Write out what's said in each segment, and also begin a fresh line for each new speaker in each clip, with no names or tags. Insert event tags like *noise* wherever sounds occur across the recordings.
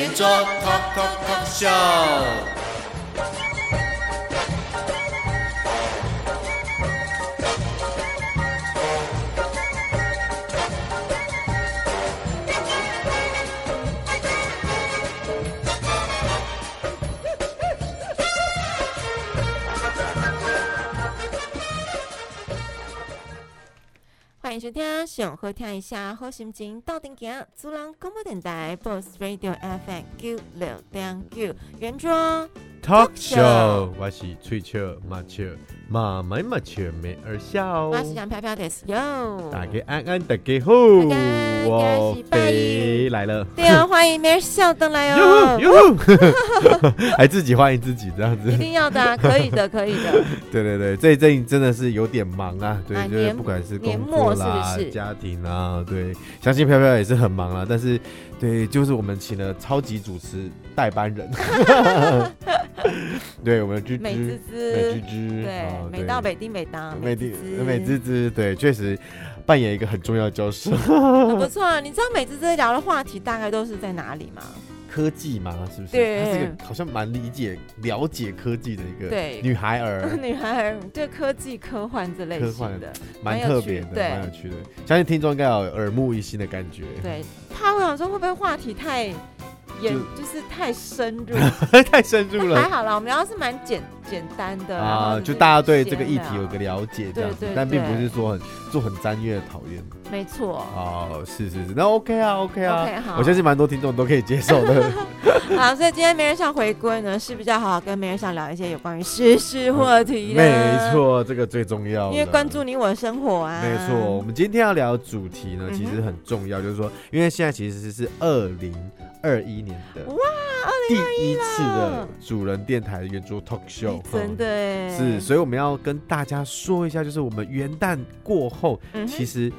圆桌 Talk Talk Talk Show。
欢迎收听，想好听一下好心情，到顶行，主人广播电台 Boss Radio FM 九六点九，圆桌。
Talk Show，我是翠秋马秋。妈妈妈全没儿笑，
我是杨飘飘的哟。
大家安安，大家好，我飞来了。
对啊，欢迎没儿笑登来
哦。哟 *laughs* 还自己欢迎自己这样子，
一定要的啊，可以的，可以的。
对 *laughs* 对对，这一阵真的是有点忙啊，对，就是不管是工作啦、家庭啊，对，相信飘飘也是很忙啊，但是对，就是我们请了超级主持代班人。*laughs* *laughs* 对，我们的芝芝，
美滋滋，
美滋滋，
对，美到北丁美当，
美滋美滋滋，对，确实扮演一个很重要的角色，
不错。你知道美滋滋聊的话题大概都是在哪里吗？
科技嘛，是不是？
对，
她是个好像蛮理解、了解科技的一个女孩儿，*laughs*
女孩儿对科技、科幻这类型的，
蛮特别的，蛮有趣的。相信听众应该有耳目一新的感觉。
对，怕我想说会不会话题太。也就是太深入，*laughs*
太深入了。
还好啦，我们要是蛮简简单的
啊，就大家对这个议题有个了解，这样子，但并不是说很做很专业的讨厌。
没错。
哦，是是是，那 OK 啊，OK 啊，OK 好，我相信蛮多听众都可以接受的。*laughs*
好，所以今天没人想回归呢，是比较好好跟没人想聊一些有关于时事话题的。
没错，这个最重要，
因为关注你我的生活啊。
没错，我们今天要聊的主题呢，其实很重要，就是说，因为现在其实是二零。二一年的哇，第一次的主人电台圆桌 talk show，
真的哎，
是，所以我们要跟大家说一下，就是我们元旦过后，其实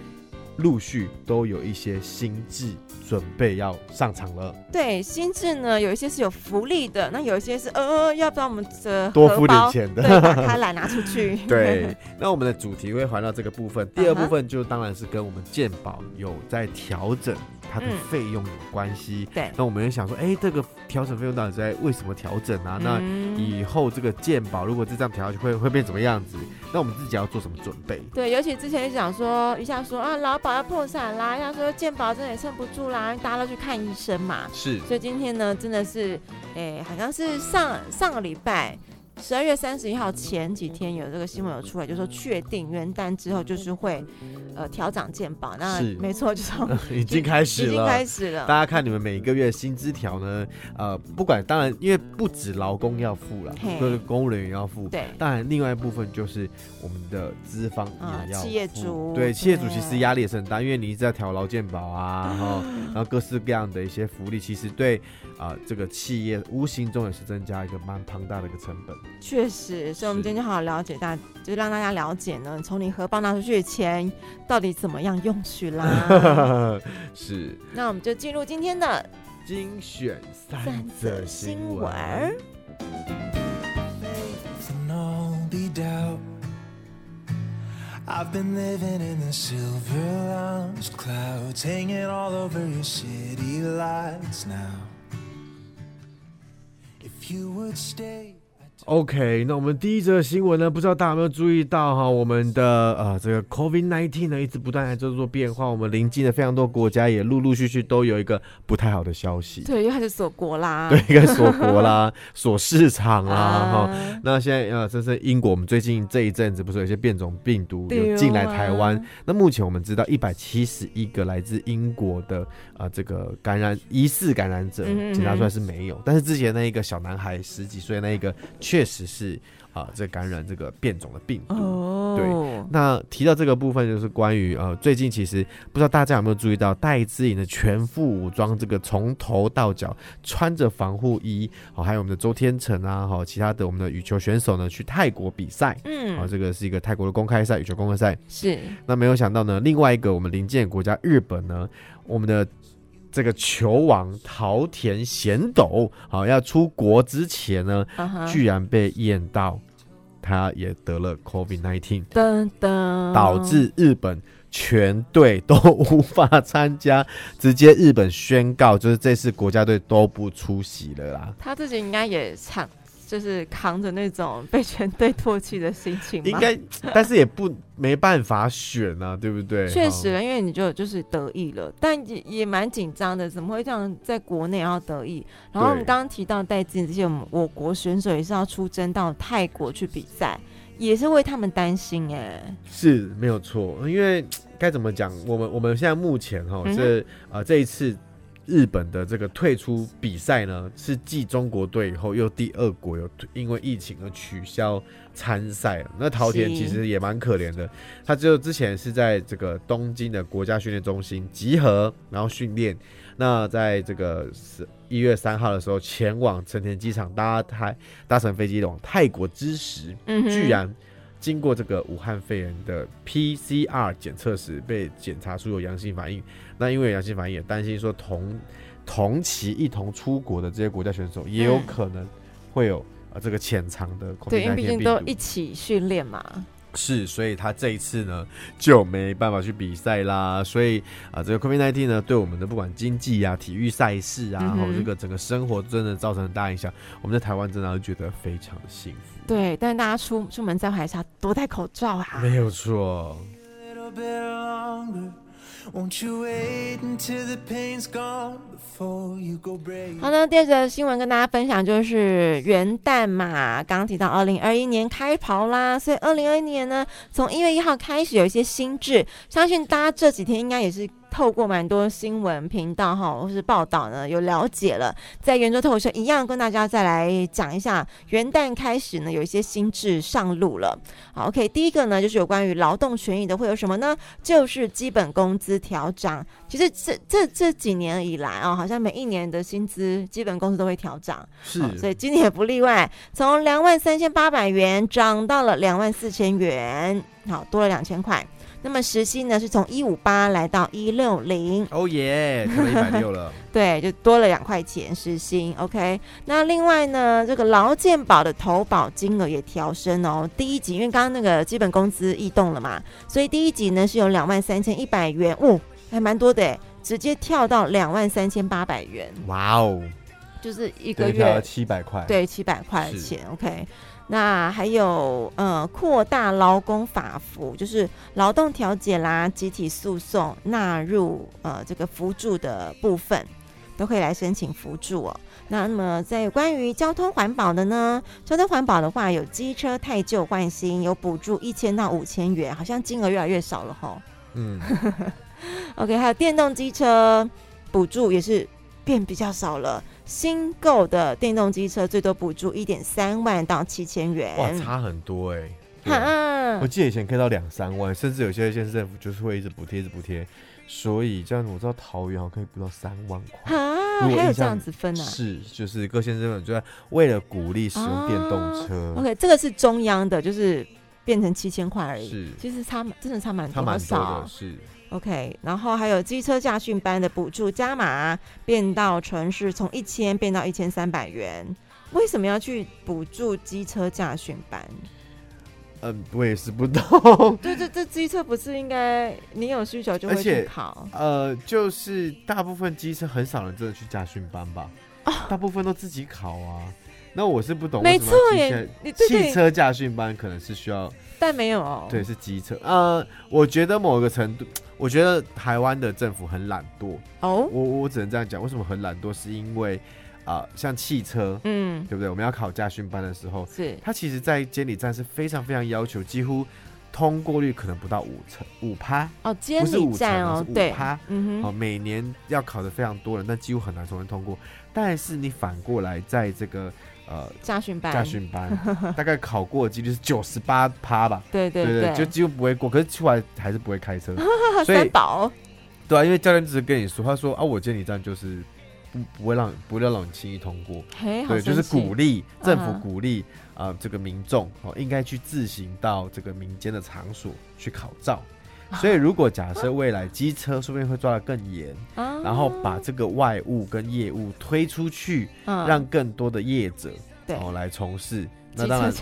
陆续都有一些新制准备要上场了。
对，新制呢，有一些是有福利的，那有一些是呃，要不要我们的
多付点钱的，
对，打开来拿出去。*laughs* *laughs*
对，那我们的主题会环绕这个部分，第二部分就当然是跟我们健保有在调整。它的费用有关系，对，那我们也想说，哎，这个调整费用到底在为什么调整啊？那以后这个健保如果是这样调下去，会会变怎么样子？那我们自己要做什么准备？对，
尤其之前讲说，一下说啊，劳保要破产啦，一下说健保真的也撑不住啦，大家都去看医生嘛。
是，
所以今天呢，真的是，哎，好像是上上个礼拜。十二月三十一号前几天有这个新闻有出来，就说确定元旦之后就是会呃调涨健保，那没错，就是 *laughs*
已经开始了，
已经开始了。
大家看你们每个月薪资条呢，呃，不管当然，因为不止劳工要付了，就是公务人员要付，对，当然另外一部分就是我们的资方也要付，
企业主，
对，企业主其实压力也是很大，因为你一直在调劳健保啊，*laughs* 然后然后各式各样的一些福利，其实对啊这个企业无形中也是增加一个蛮庞大的一个成本。
确实，所以我们今天就好好了解大，就让大家了解呢，从你荷包拿出去的钱到底怎么样用去啦。*laughs*
是，
那我们就进入今天的
精选三则新闻。OK，那我们第一则新闻呢，不知道大家有没有注意到哈，我们的呃这个 COVID-19 呢一直不断在做做变化，我们临近的非常多国家也陆陆续续都有一个不太好的消息，
对，又开始锁国啦，
对，应该锁国啦，*laughs* 锁市场啦哈。那现在呃，这是英国，我们最近这一阵子不是有些变种病毒有进来台湾？那目前我们知道一百七十一个来自英国的啊、呃、这个感染疑似感染者，检查出来是没有，但是之前那一个小男孩十几岁那一个。确实是啊、呃，这感染这个变种的病毒。
哦，
对。那提到这个部分，就是关于呃，最近其实不知道大家有没有注意到，戴资颖的全副武装，这个从头到脚穿着防护衣，好、哦，还有我们的周天成啊，好、哦，其他的我们的羽球选手呢，去泰国比赛。嗯，啊、哦，这个是一个泰国的公开赛，羽球公开赛。
是。
那没有想到呢，另外一个我们邻近国家日本呢，我们的。这个球王桃田贤斗，好，要出国之前呢，uh huh. 居然被验到，他也得了 COVID nineteen，
噔噔，
导致日本全队都无法参加，*laughs* 直接日本宣告，就是这次国家队都不出席了啦。
他自己应该也惨。就是扛着那种被全队唾弃的心情，
应该，但是也不没办法选啊，对不对？
确实，因为你就就是得意了，但也也蛮紧张的，怎么会这样在国内要得意？然后我们刚刚提到戴资这些我们我国选手也是要出征到泰国去比赛，也是为他们担心哎、欸，
是没有错，因为该怎么讲？我们我们现在目前哈是、嗯、哼呃这一次。日本的这个退出比赛呢，是继中国队以后又第二国有因为疫情而取消参赛。那桃田其实也蛮可怜的，他就之前是在这个东京的国家训练中心集合，然后训练。那在这个十一月三号的时候，前往成田机场搭台搭乘飞机往泰国之时，嗯、居然经过这个武汉肺炎的 PCR 检测时，被检查出有阳性反应。那因为阳性反应，也担心说同同期一同出国的这些国家选手也有可能会有呃这个潜藏的 COVID-19 病。对，因为毕竟
都一起训练嘛。
是，所以他这一次呢就没办法去比赛啦。所以啊、呃，这个 COVID-19 呢对我们的不管经济啊、体育赛事啊，然后、嗯、这个整个生活真的造成很大影响。我们在台湾真的觉得非常的幸福。
对，但是大家出出门在外还是要多戴口罩啊。
没有错。
Won't you wait until the pain's gone before you go brave？
好，那第二个新闻跟大家分享就是元旦嘛，刚提到二零二一年开跑啦，所以二零二一年呢，从一月一号开始有一些新制，相信大家这几天应该也是。透过蛮多新闻频道哈，或是报道呢，有了解了。在圆桌脱口秀一样，跟大家再来讲一下，元旦开始呢，有一些新制上路了。好，OK，第一个呢，就是有关于劳动权益的，会有什么呢？就是基本工资调涨。其实这这这几年以来啊，好像每一年的薪资基本工资都会调涨，
是，
所以今年也不例外，从两万三千八百元涨到了两万四千元，好，多了两千块。那么时薪呢，是从一五八来到一六零，
哦耶，涨了一百六了。*laughs*
对，就多了两块钱时薪。OK，那另外呢，这个劳健保的投保金额也调升哦。第一级因为刚刚那个基本工资异动了嘛，所以第一级呢是有两万三千一百元，哦，还蛮多的，直接跳到两万三千八百元。
哇哦，
就是一个月
七百块，
对，七百块钱。OK。那还有呃，扩大劳工法扶，就是劳动调解啦、集体诉讼纳入呃这个扶助的部分，都可以来申请扶助哦。那那么在关于交通环保的呢，交通环保的话，有机车太旧换新，有补助一千到五千元，好像金额越来越少了吼。嗯，OK，还有电动机车补助也是变比较少了。新购的电动机车最多补助一点三万到七千元，
哇，差很多哎、欸！啊、我记得以前可以到两三万，甚至有些县市政府就是会一直补贴，一直补贴。所以这样子，我知道桃园好像可以补到三万块
啊，还有这样子分啊？
是，就是各县市政府就在为了鼓励使用电动车。
啊、OK，这个是中央的，就是变成七千块而已。是，其实差真的差蛮多，
差蛮多的，是。
OK，然后还有机车驾训班的补助加码，变到城市从一千变到一千三百元。为什么要去补助机车驾训班？
嗯，我也是不懂。
对对，这机车不是应该你有需求就会去考？
呃，就是大部分机车很少人真的去驾训班吧？哦，大部分都自己考啊。那我是不懂，没错耶，汽车驾训班可能是需要，
但没有哦。
对，是机车。呃，我觉得某个程度，我觉得台湾的政府很懒惰哦。我我只能这样讲，为什么很懒惰？是因为啊、呃，像汽车，嗯，对不对？我们要考驾训班的时候，是它其实，在监理站是非常非常要求，几乎通过率可能不到五成五趴
哦。监理站哦，
是五趴，嗯哼，哦，每年要考的非常多人，但几乎很难从人通过。但是你反过来，在这个呃
驾训班，
驾训班大概考过的几率是九十八趴吧。*laughs*
对对对，对，
就几乎不会过，可是出来还是不会开车。*laughs*
所以保
对啊，因为教练只是跟你说，他说啊，我接你站就是不不会让不会让你轻易通过。对，就是鼓励政府鼓励啊、呃，这个民众哦应该去自行到这个民间的场所去考照。*laughs* 所以如果假设未来机车说不定会抓得更严，然后把这个外务跟业务推出去，让更多的业者哦来从事。那当然，对，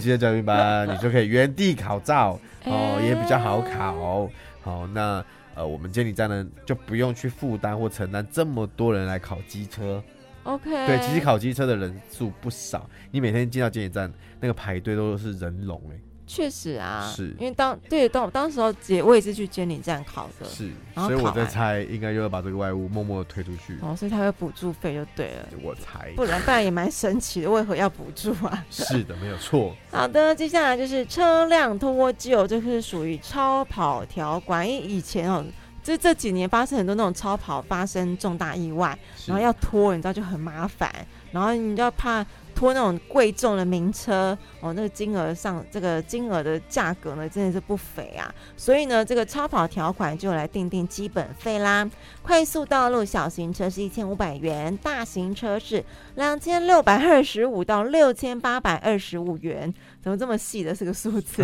机车驾训班 *laughs* 你就可以原地考照哦，也比较好考。好，那。呃，我们监理站呢就不用去负担或承担这么多人来考机车。
OK，
对，其实考机车的人数不少，你每天进到监理站，那个排队都是人龙哎。
确实啊，
是
因为当对当当时候姐我也是去监理站考的，
是，所以我在猜应该又要把这个外物默默的推出去。
哦，所以他会补助费就对了。
我猜，
不然不然也蛮神奇的，为何要补助啊？*laughs*
是的，没有错。
好的，接下来就是车辆脱臼，这是属于超跑条款，因为以前哦。就这几年发生很多那种超跑发生重大意外，然后要拖，你知道就很麻烦，然后你就要怕。拖那种贵重的名车哦，那个金额上，这个金额的价格呢，真的是不菲啊。所以呢，这个超跑条款就来定定基本费啦。快速道路小型车是一千五百元，大型车是两千六百二十五到六千八百二十五元。怎么这么细的是个数字？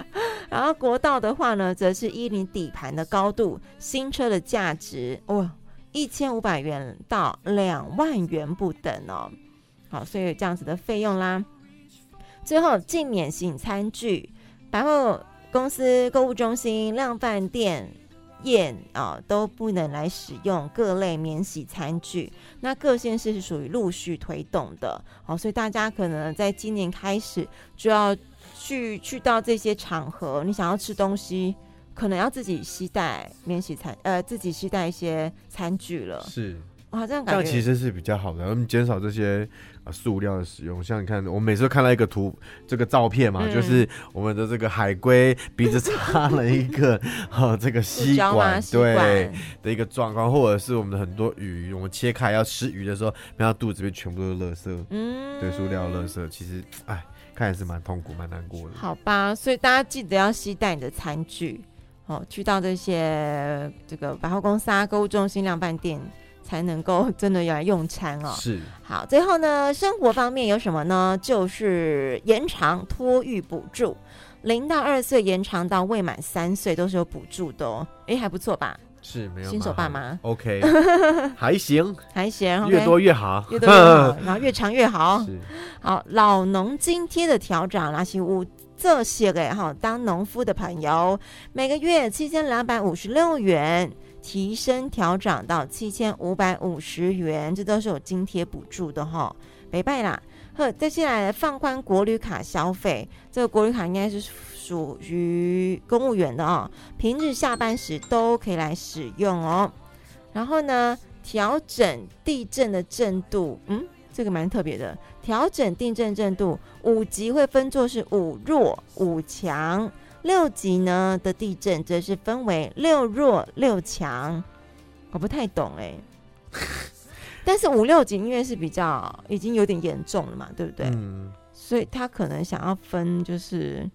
*laughs* 然后国道的话呢，则是依你底盘的高度，新车的价值哦，一千五百元到两万元不等哦。好，所以有这样子的费用啦。最后，禁免洗餐具，百货公司、购物中心、量贩店宴啊都不能来使用各类免洗餐具。那各县市是属于陆续推动的。好，所以大家可能在今年开始就要去去到这些场合，你想要吃东西，可能要自己携带免洗餐，呃，自己携带一些餐具了。
是。
哇，这样感觉
这样其实是比较好的，我们减少这些啊塑料的使用。像你看，我们每次都看到一个图，这个照片嘛，嗯、就是我们的这个海龟鼻子插了一个哈、啊、*laughs* 这个吸管，对的一个状况，或者是我们的很多鱼，我们切开要吃鱼的时候，然后肚子里面全部都是垃圾，嗯，对，塑料垃圾，其实哎，看起来是蛮痛苦、蛮难过的。
好吧，所以大家记得要携带你的餐具哦，去到这些这个百货公司啊、购物中心、量贩店。才能够 *laughs* 真的要来用餐哦。
是。
好，最后呢，生活方面有什么呢？就是延长托育补助，零到二岁延长到未满三岁都是有补助的哦。哎，还不错吧？
是，没有
新手爸妈。
OK，*laughs* 还行，
还行，
越多越好，
越多越好，然后越长越好。*laughs*
是。
好，老农津贴的调整，那些屋这些个哈，当农夫的朋友，每个月七千两百五十六元。提升调涨到七千五百五十元，这都是有津贴补助的哈。没拜啦，呵，接下来放宽国旅卡消费，这个国旅卡应该是属于公务员的哦，平日下班时都可以来使用哦。然后呢，调整地震的震度，嗯，这个蛮特别的，调整地震震度，五级会分作是五弱五强。六级呢的地震则是分为六弱六强，我不太懂哎、欸。但是五六级因为是比较已经有点严重了嘛，对不对？嗯。所以他可能想要分就是。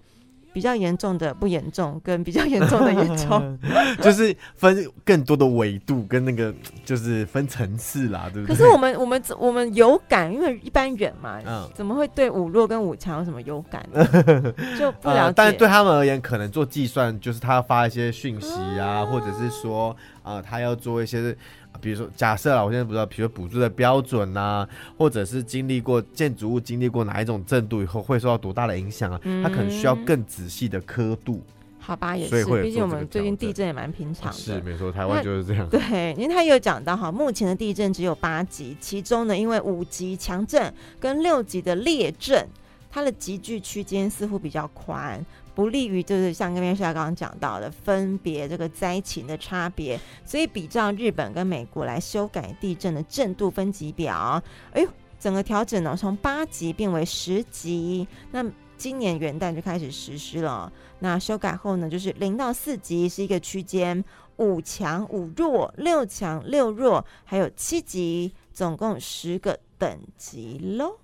比较严重的不严重，跟比较严重的严重，*laughs*
就是分更多的维度跟那个就是分层次啦，对不对？
可是我们我们我们有感，因为一般人嘛，嗯，怎么会对五弱跟五强有什么有感呢？*laughs* 就不了解。呃，
但是对他们而言，可能做计算就是他要发一些讯息啊，嗯，或者是说啊，呃，他要做一些。比如说，假设啊，我现在不知道，比如说补助的标准呐、啊，或者是经历过建筑物经历过哪一种震度以后会受到多大的影响啊？它可能需要更仔细的刻度。
好吧，也是，毕竟我们最近地震也蛮平常的。
是没错，台湾就是这样。
对，因为他有讲到哈，目前的地震只有八级，其中呢，因为五级强震跟六级的烈震，它的集聚区间似乎比较宽。不利于就是像跟边夏刚刚讲到的分别这个灾情的差别，所以比照日本跟美国来修改地震的震度分级表。哎呦，整个调整呢从八级变为十级，那今年元旦就开始实施了。那修改后呢，就是零到四级是一个区间，五强五弱，六强六弱，还有七级，总共十个等级喽。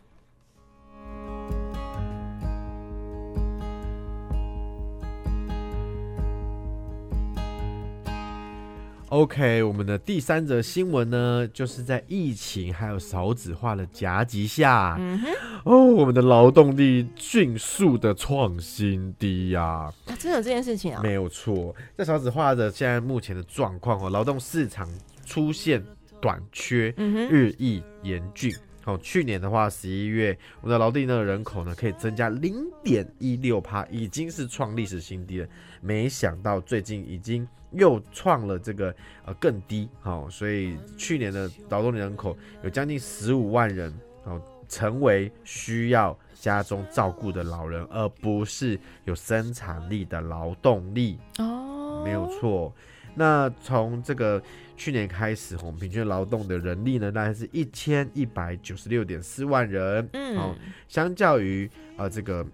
OK，我们的第三则新闻呢，就是在疫情还有少子化的夹击下，嗯，哦，我们的劳动力迅速的创新低呀、啊
啊！真的有这件事情啊？
没有错，在少子化的现在目前的状况哦，劳动市场出现短缺，日益严峻。好、哦，去年的话，十一月我们的劳动力的人口呢，可以增加零点一六趴，已经是创历史新低了。没想到最近已经又创了这个呃更低，好、哦，所以去年的劳动力人口有将近十五万人，哦，成为需要家中照顾的老人，而不是有生产力的劳动力哦，没有错。那从这个去年开始，我们平均劳动的人力呢，大概是一千一百九十六点四万人。嗯，哦，相较于呃这个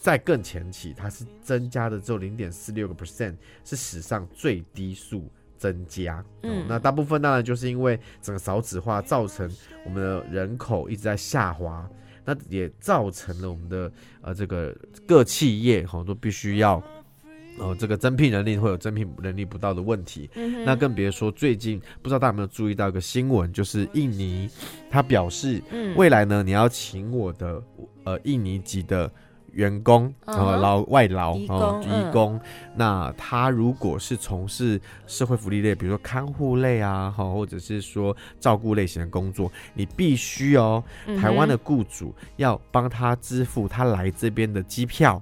在更前期，它是增加的只有零点四六个 percent，是史上最低速增加。嗯，那大部分当然就是因为整个少子化造成我们的人口一直在下滑，那也造成了我们的呃这个各企业哈都必须要。哦，这个增聘能力会有增聘能力不到的问题，嗯、那更别说最近不知道大家有没有注意到一个新闻，就是印尼，他表示，未来呢，你要请我的呃印尼籍的员工呃劳外劳哦义工，那他如果是从事社会福利类，比如说看护类啊，哈，或者是说照顾类型的工作，你必须哦，台湾的雇主要帮他支付他来这边的机票。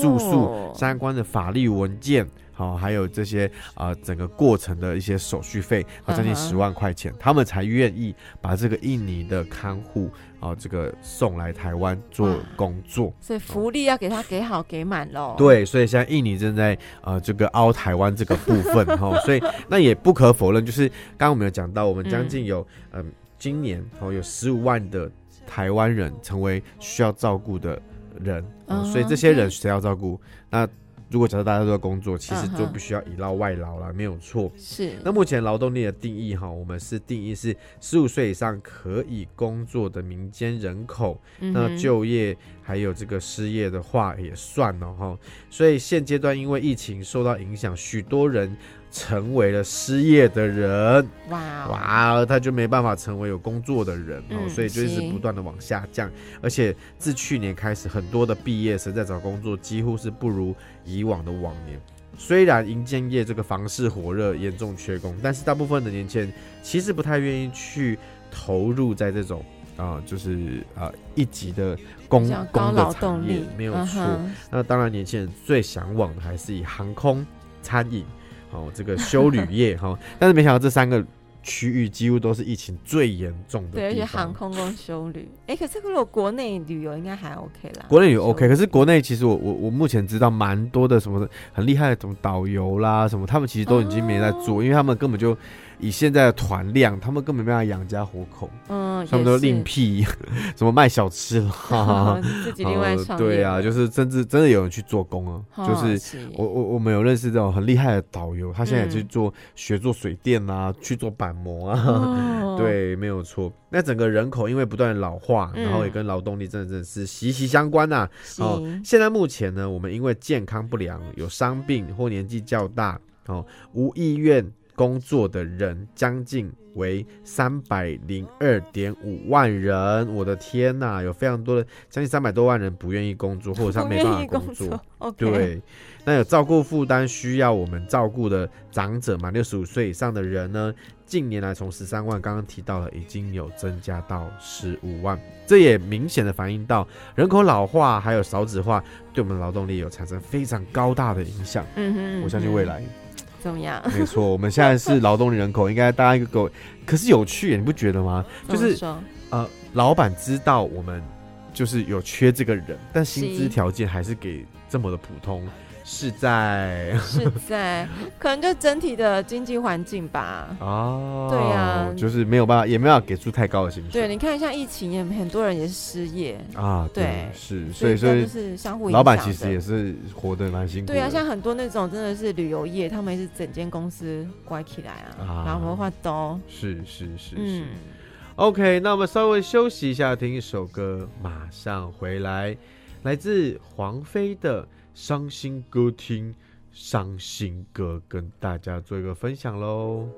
住宿相关的法律文件，好，还有这些啊、呃，整个过程的一些手续费，好，将近十万块钱，他们才愿意把这个印尼的看护啊，这个送来台湾做工作。
所以福利要给他给好给满喽。
对，所以现在印尼正在呃这个凹台湾这个部分哈，*laughs* 所以那也不可否认，就是刚刚我们有讲到，我们将近有嗯、呃，今年哦有十五万的台湾人成为需要照顾的。人、嗯，所以这些人谁要照顾？那如果假设大家都在工作，其实就不需要倚老外劳了，没有错。是。那目前劳动力的定义哈，我们是定义是十五岁以上可以工作的民间人口，那就业还有这个失业的话也算了哈。所以现阶段因为疫情受到影响，许多人。成为了失业的人，哇哇，他就没办法成为有工作的人哦、嗯，所以就是不断的往下降。而且自去年开始，很多的毕业生在找工作几乎是不如以往的往年。虽然银建业这个房市火热，严重缺工，但是大部分的年轻人其实不太愿意去投入在这种啊、呃，就是啊、呃、一级的工工的产业，没有错、嗯。那当然，年轻人最向往的还是以航空、餐饮。哦，这个修旅 *laughs* 业哈，但是没想到这三个区域几乎都是疫情最严重的。
对，而且航空跟修旅，哎、欸，可是如果国内旅游应该还 OK 啦。
国内旅游 OK，可是国内其实我我我目前知道蛮多的什么很厉害的什么导游啦什么，他们其实都已经没在做，哦、因为他们根本就。以现在的团量，他们根本没办法养家糊口，嗯，他们都另辟 *laughs* 什么卖小吃了，
哦、*laughs* 自己另外创业、
呃。对啊，就是甚至真的有人去做工啊，哦、就是我我我们有认识这种很厉害的导游，他现在也去做、嗯、学做水电啊，去做板模啊，哦、*laughs* 对，没有错。那整个人口因为不断老化，然后也跟劳动力真的真的是息息相关呐、啊。哦，现在目前呢，我们因为健康不良、有伤病或年纪较大，哦，无意愿。工作的人将近为三百零二点五万人，我的天呐，有非常多的将近三百多万人不愿意工作，或者 *laughs* 他没办法工作。工作 okay. 对，那有照顾负担需要我们照顾的长者嘛，六十五岁以上的人呢，近年来从十三万刚刚提到了，已经有增加到十五万，这也明显的反映到人口老化还有少子化对我们劳动力有产生非常高大的影响。嗯哼，我相信未来。
怎么样？
没错，我们现在是劳动力人口，应该大家一个狗。可是有趣，你不觉得吗？就是呃，老板知道我们就是有缺这个人，但薪资条件还是给这么的普通。是在
是在，*laughs* 可能就整体的经济环境吧。哦，对呀、啊，
就是没有办法，也没有给出太高的薪水。
对，你看像疫情，也很多人也是失业
啊。对，对是，所以
所以就是相互。
老板其实也是活得蛮辛苦。
对啊，像很多那种真的是旅游业，他们也是整间公司关起来啊，啊然后话都。
是是是是。嗯。OK，那我们稍微休息一下，听一首歌，马上回来，来自黄飞的。伤心歌厅，伤心歌跟大家做一个分享喽。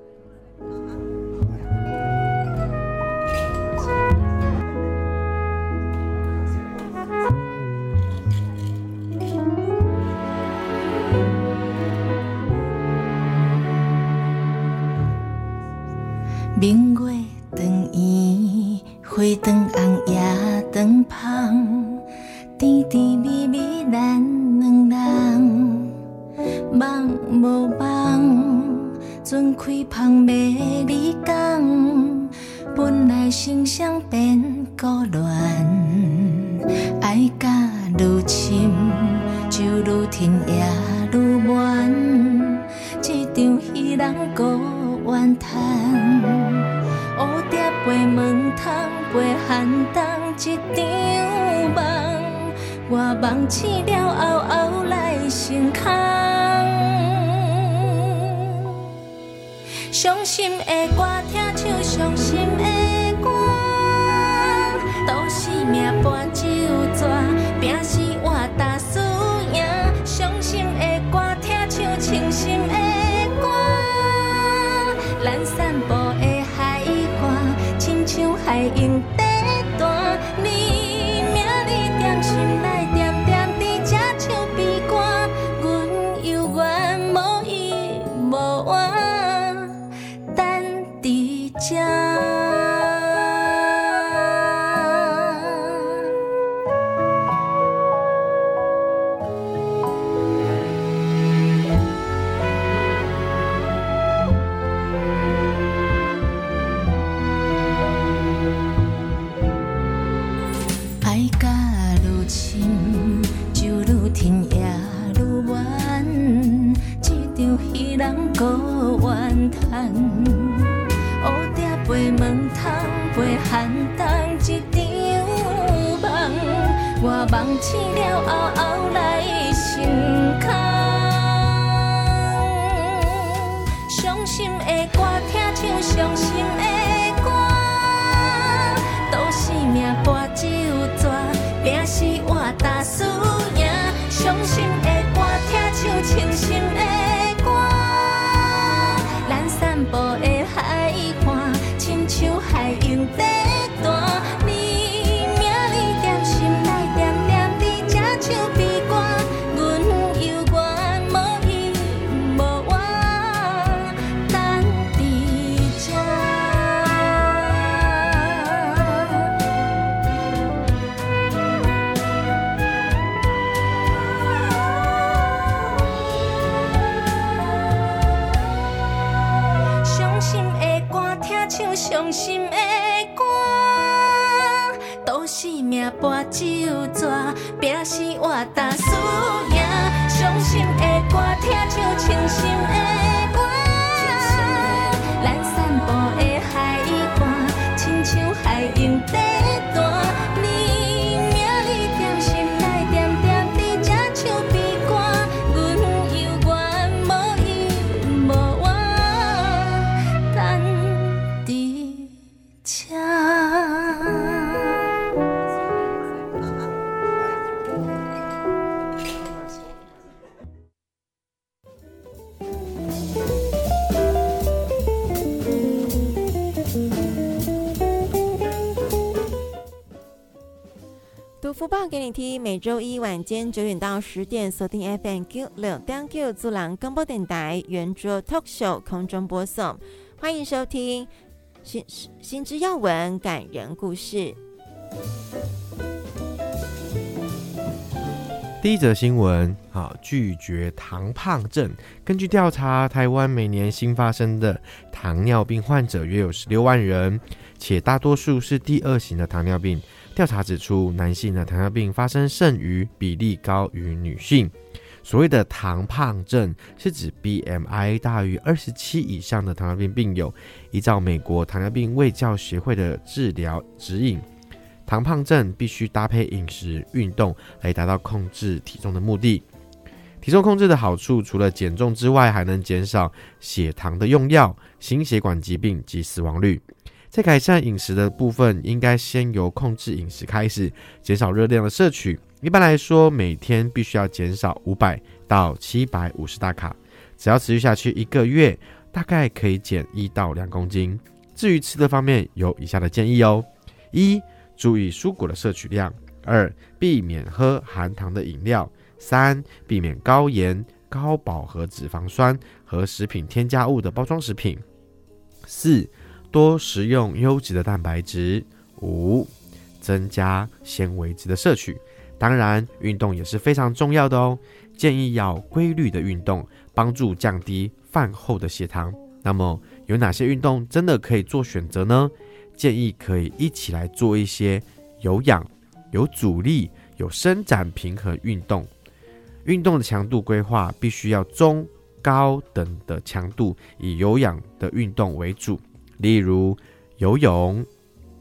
明月灯圆，花灯红，夜灯香，甜甜蜜蜜咱两人，梦无梦，船开香美丽港，本来心相变孤恋，爱甲愈深，就愈甜也愈闷，一场戏人孤。怨叹，蝴蝶飞门窗，飞寒冬一场梦，我放弃了后后来成空。伤心的歌，听唱伤心的歌，都是命伴酒醉，伤心的歌都是命般挣扎拼死活当输赢。伤心的歌听着
伤心的每周一晚间九点到十点，锁定 FM Q 六点九，祖兰广播电台圆桌 Talk Show 空中播送，欢迎收听新新知要闻、感人故事。
第一则新闻，好，拒绝糖胖症。根据调查，台湾每年新发生的糖尿病患者约有十六万人，且大多数是第二型的糖尿病。调查指出，男性的糖尿病发生剩余比例高于女性。所谓的糖胖症，是指 BMI 大于二十七以上的糖尿病病友，依照美国糖尿病卫教协会的治疗指引，糖胖症必须搭配饮食、运动来达到控制体重的目的。体重控制的好处，除了减重之外，还能减少血糖的用药、心血管疾病及死亡率。在改善饮食的部分，应该先由控制饮食开始，减少热量的摄取，一般来说，每天必须要减少五百到七百五十大卡，只要持续下去一个月，大概可以减一到两公斤。至于吃的方面，有以下的建议哦：一、注意蔬果的摄取量；二、避免喝含糖的饮料；三、避免高盐、高饱和脂肪酸和食品添加物的包装食品；四、多食用优质的蛋白质；五、增加纤维质的摄取。当然，运动也是非常重要的哦。建议要规律的运动，帮助降低饭后的血糖。那么有哪些运动真的可以做选择呢？建议可以一起来做一些有氧、有阻力、有伸展平衡运动。运动的强度规划必须要中高等的强度，以有氧的运动为主，例如游泳、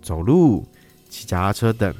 走路、骑脚踏车等。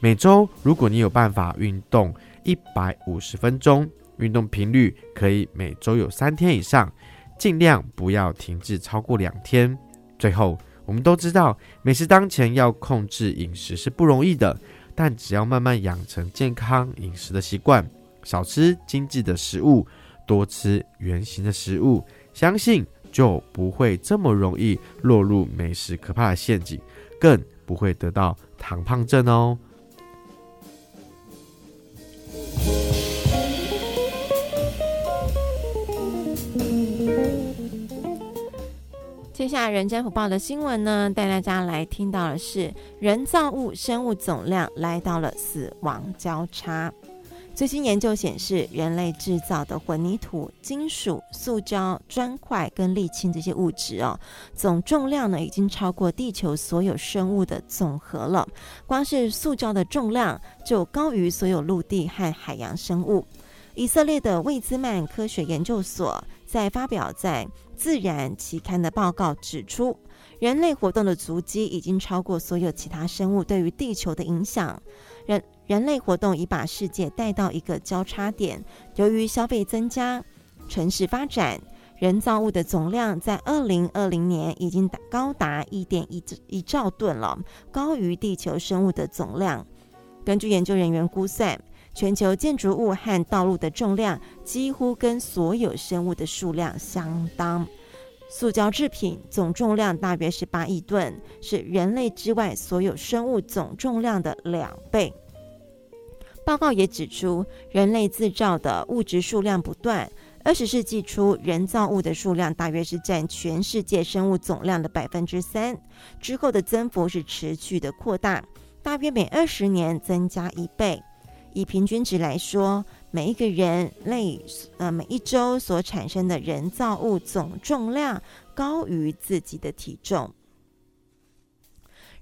每周如果你有办法运动一百五十分钟，运动频率可以每周有三天以上。尽量不要停滞超过两天。最后，我们都知道，美食当前要控制饮食是不容易的，但只要慢慢养成健康饮食的习惯，少吃精致的食物，多吃原形的食物，相信就不会这么容易落入美食可怕的陷阱，更不会得到糖胖症哦。
接下来，人间福报的新闻呢，带大家来听到的是人造物生物总量来到了死亡交叉。最新研究显示，人类制造的混凝土、金属、塑胶、砖块跟沥青这些物质哦，总重量呢已经超过地球所有生物的总和了。光是塑胶的重量就高于所有陆地和海洋生物。以色列的魏兹曼科学研究所在发表在《自然》期刊的报告指出，人类活动的足迹已经超过所有其他生物对于地球的影响。人人类活动已把世界带到一个交叉点。由于消费增加、城市发展，人造物的总量在二零二零年已经高达一点一一兆吨了，高于地球生物的总量。根据研究人员估算，全球建筑物和道路的重量几乎跟所有生物的数量相当。塑胶制品总重量大约是八亿吨，是人类之外所有生物总重量的两倍。报告也指出，人类制造的物质数量不断。二十世纪初，人造物的数量大约是占全世界生物总量的百分之三，之后的增幅是持续的扩大，大约每二十年增加一倍。以平均值来说，每一个人类呃每一周所产生的人造物总重量高于自己的体重。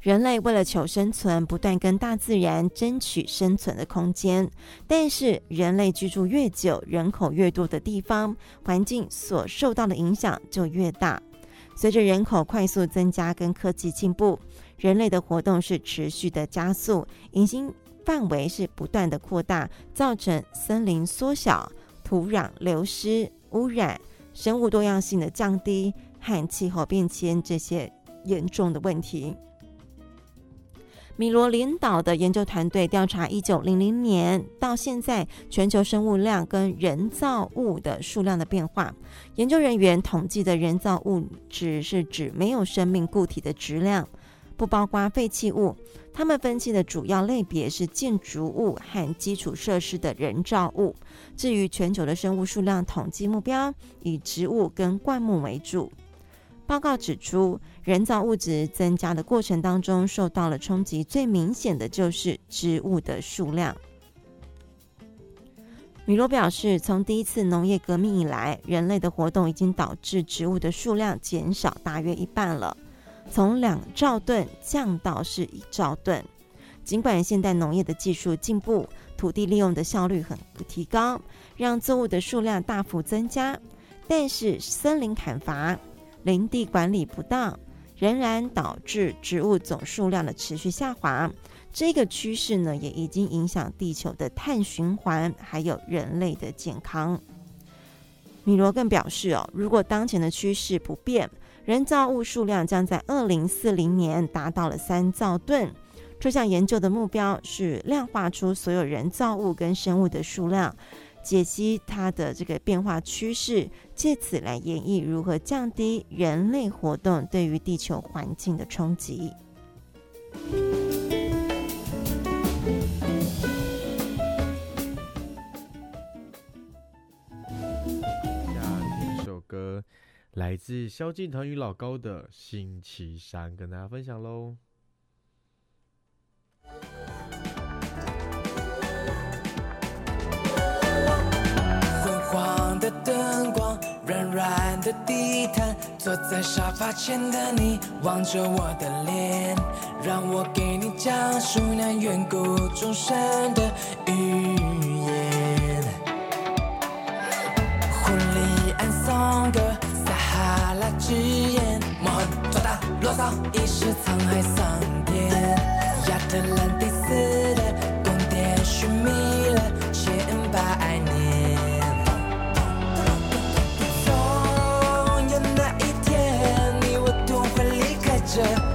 人类为了求生存，不断跟大自然争取生存的空间。但是，人类居住越久，人口越多的地方，环境所受到的影响就越大。随着人口快速增加跟科技进步，人类的活动是持续的加速，已经。范围是不断的扩大，造成森林缩小、土壤流失、污染、生物多样性的降低和气候变迁这些严重的问题。米罗领导的研究团队调查一九零零年到现在全球生物量跟人造物的数量的变化。研究人员统计的人造物质是指没有生命固体的质量，不包括废弃物。他们分析的主要类别是建筑物和基础设施的人造物。至于全球的生物数量统计目标，以植物跟灌木为主。报告指出，人造物质增加的过程当中，受到了冲击最明显的就是植物的数量。米罗表示，从第一次农业革命以来，人类的活动已经导致植物的数量减少大约一半了。从两兆吨降到是一兆吨。尽管现代农业的技术进步，土地利用的效率很提高，让作物的数量大幅增加，但是森林砍伐、林地管理不当，仍然导致植物总数量的持续下滑。这个趋势呢，也已经影响地球的碳循环，还有人类的健康。米罗更表示哦，如果当前的趋势不变，人造物数量将在二零四零年达到了三兆吨，这项研究的目标是量化出所有人造物跟生物的数量，解析它的这个变化趋势，借此来演绎如何降低人类活动对于地球环境的冲击。
歌来自萧敬腾与老高的《星期三》，跟大家分享喽。软软的地毯，坐在沙发前的你，望着我的脸，让我给你讲述那远古众生的语个撒哈拉之眼，魔痕抓大，罗嗦，已是沧海桑田。亚特兰蒂 treasure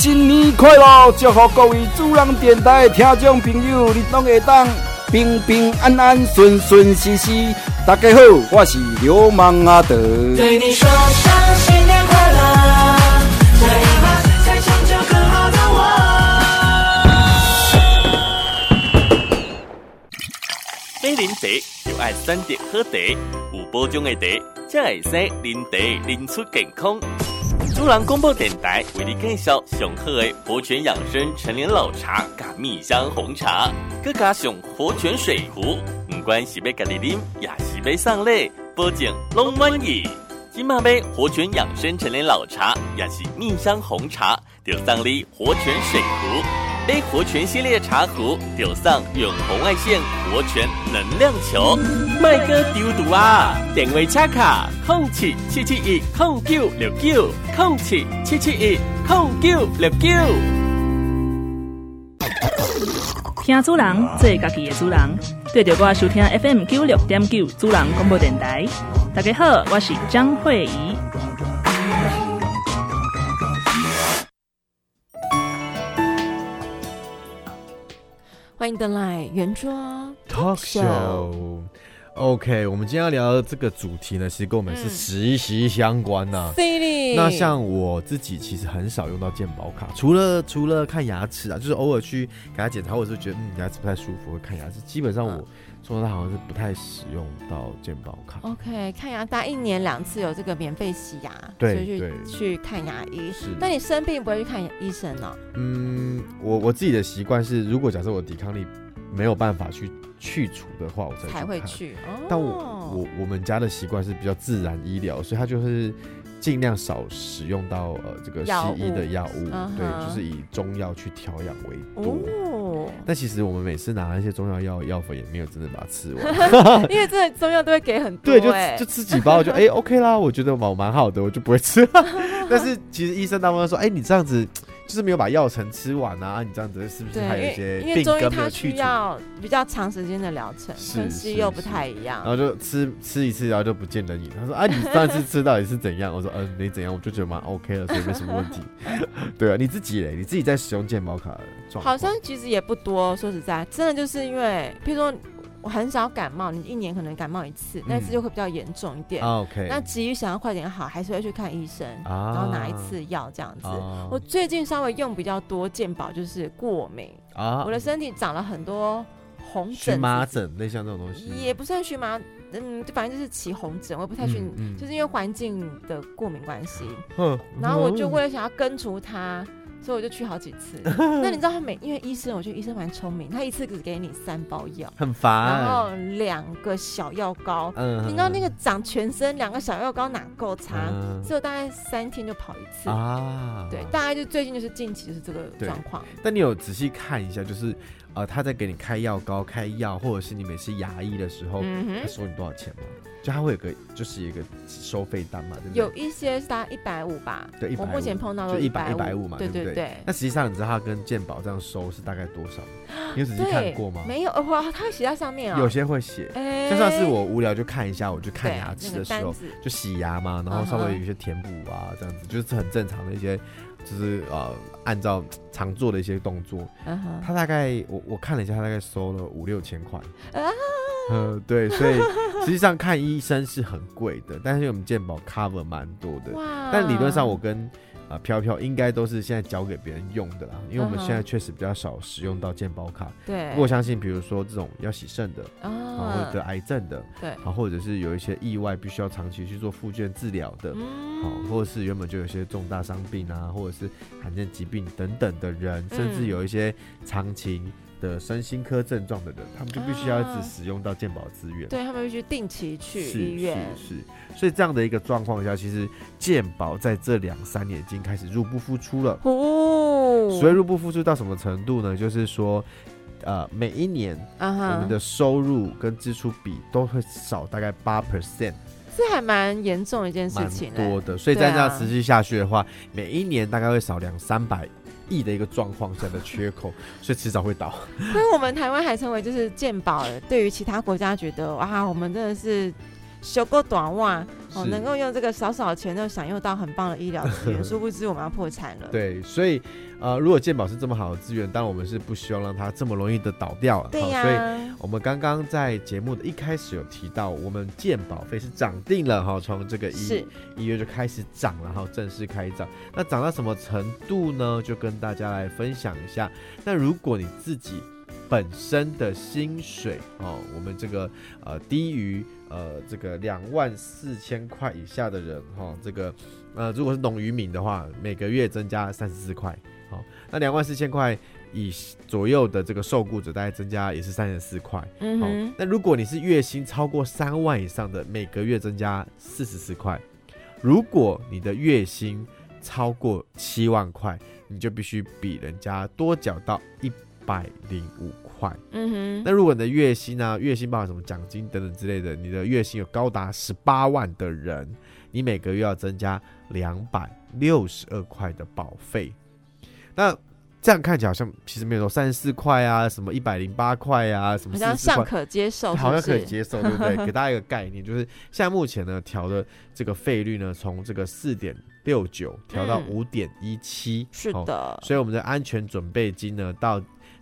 新年快乐！祝福各位主人电台的听众朋友，你拢会当平平安安、顺顺利利。大家好，我是流氓阿德。对你说声新年快乐，这一把才成就更好的我。
没啉茶就爱选择好茶，有保障的茶，才会使啉茶啉出健康。主人广播电台为你介绍上好的活泉养生陈年老茶加蜜香红茶，佮加上活泉水壶，不管是要家己啉，也是要送礼，保证拢满意。今嘛杯活泉养生陈年老茶，也是蜜香红茶，就送你活泉水壶。杯活泉系列茶壶，丢上远红外线活泉能量球，麦哥丢毒啊！点位插卡，空七七七一空九六九，空七七七一空九六九。
听主人，做家己的主人，对着我收听 FM 九六点九主人广播电台。大家好，我是张慧仪。
欢迎登来圆桌
Talk Show。OK，我们今天要聊的这个主题呢，其实跟我们是息息相关呐、啊。
嗯、
那像我自己其实很少用到健保卡，除了除了看牙齿啊，就是偶尔去给他检查，或者是觉得嗯牙齿不太舒服会看牙齿。基本上我。嗯说他好像是不太使用到健保卡。
OK，看牙大一年两次有这个免费洗牙，
对，
所以去去看牙医。是，那你生病不会去看医生呢？
嗯，我我自己的习惯是，如果假设我抵抗力没有办法去去除的话，我才去
才会去。哦，
但我我我们家的习惯是比较自然医疗，所以他就是
尽量少使用到呃这个西医的药物，
药物
对，
嗯、
就是以中药去调养为多。
哦，
但其实我们每次拿那些中药药药粉也没有真的把它吃完，*laughs*
因为真的中药都会给很多，
对，就就吃几包就哎、欸、OK 啦，我觉得蛮蛮好的，我就不会吃。*laughs* 但是其实医生大部分说，哎、欸，你这样子。就是没有把药程吃完啊！你这样子是不是还有一些病根没有去除？
需要比较长时间的疗程，跟西又不太一样。
然后就吃吃一次，然后就不见人影。他说：“啊，你上次吃到底是怎样？” *laughs* 我说：“嗯、呃，没怎样，我就觉得蛮 OK 了，所以没什么问题。*laughs* ”对啊，你自己嘞？你自己在使用健保卡？
好像其实也不多，说实在，真的就是因为，譬如说。我很少感冒，你一年可能感冒一次，那次就会比较严重一点。
嗯、OK，
那急于想要快点好，还是会去看医生，啊、然后拿一次药这样子。啊、我最近稍微用比较多健保，就是过敏。啊，我的身体长了很多红疹、
荨麻疹类像这种东西，
也不算荨麻，嗯，就反正就是起红疹，我也不太去，嗯嗯、就是因为环境的过敏关系。嗯、然后我就为了想要根除它。所以我就去好几次。*laughs* 那你知道他每因为医生，我觉得医生蛮聪明，他一次只给你三包药，
很烦。
然后两个小药膏，嗯，你知道那个长全身两个小药膏哪够擦？嗯、所以我大概三天就跑一次啊。对，大概就最近就是近期就是这个状况。
但你有仔细看一下，就是呃，他在给你开药膏、开药，或者是你每次牙医的时候，嗯、他收你多少钱吗？就他会有个，就是一个收费单嘛，对不对？
有一些是大概一百五吧，
对，
我目前碰到的
就一百一百五嘛，
对对对。
那实际上你知道他跟健保这样收是大概多少？你有仔细看过吗？
没有，哇，他会写在上面啊。
有些会写，就算是我无聊就看一下，我就看牙齿的时候，就洗牙嘛，然后稍微有一些填补啊，这样子就是很正常的一些，就是呃，按照常做的一些动作。他大概我我看了一下，他大概收了五六千块。呃，对，所以实际上看医生是很贵的，但是我们健保 cover 蛮多的。哇但理论上我跟啊飘飘应该都是现在交给别人用的啦，因为我们现在确实比较少使用到健保卡。对、uh。不过我相信，比如说这种要洗肾的，uh huh. 啊，或者得癌症的，对，啊，或者是有一些意外必须要长期去做复健治疗的，好、uh 或者是原本就有些重大伤病啊，或者是罕见疾病等等的人，甚至有一些长期。的身心科症状的人，他们就必须要一直使用到健保资源，
对，他们必须定期去医院。
是是，是，所以这样的一个状况下，其实健保在这两三年已经开始入不敷出了。哦，所以入不敷出到什么程度呢？就是说，呃，每一年我们的收入跟支出比都会少大概八 percent，
这还蛮严重的一件事情，
蛮多的。所以在这样持续下去的话，啊、每一年大概会少两三百。亿的一个状况下的缺口，*laughs* 所以迟早会倒。
所以我们台湾还称为就是鉴宝，对于其他国家觉得哇，我们真的是修够短袜哦，能够用这个少少的钱就享用到很棒的医疗资源，殊 *laughs* 不知我们要破产了。
对，所以呃，如果健保是这么好的资源，当然我们是不希望让它这么容易的倒掉。
对呀、啊。
所以我们刚刚在节目的一开始有提到，我们健保费是涨定了哈，从这个一一月就开始涨了哈，正式开涨。那涨到什么程度呢？就跟大家来分享一下。那如果你自己本身的薪水哦，我们这个呃低于呃这个两万四千块以下的人哈，这个呃如果是农渔民的话，每个月增加三十四块，好，那两万四千块以左右的这个受雇者，大概增加也是三十四块，嗯哼，那如果你是月薪超过三万以上的，每个月增加四十四块，如果你的月薪超过七万块，你就必须比人家多缴到一百零五块，嗯哼。那如果你的月薪啊，月薪包含什么奖金等等之类的，你的月薪有高达十八万的人，你每个月要增加两百六十二块的保费。那这样看起来好像其实没有说三十四块啊，什么一百零八块啊，什么好
像尚可接受是是？
好像可以接受，对不对？*laughs* 给大家一个概念，就是现在目前呢调的这个费率呢，从这个四点六九调到五点一七，是的。所以我们的安全准备金呢，到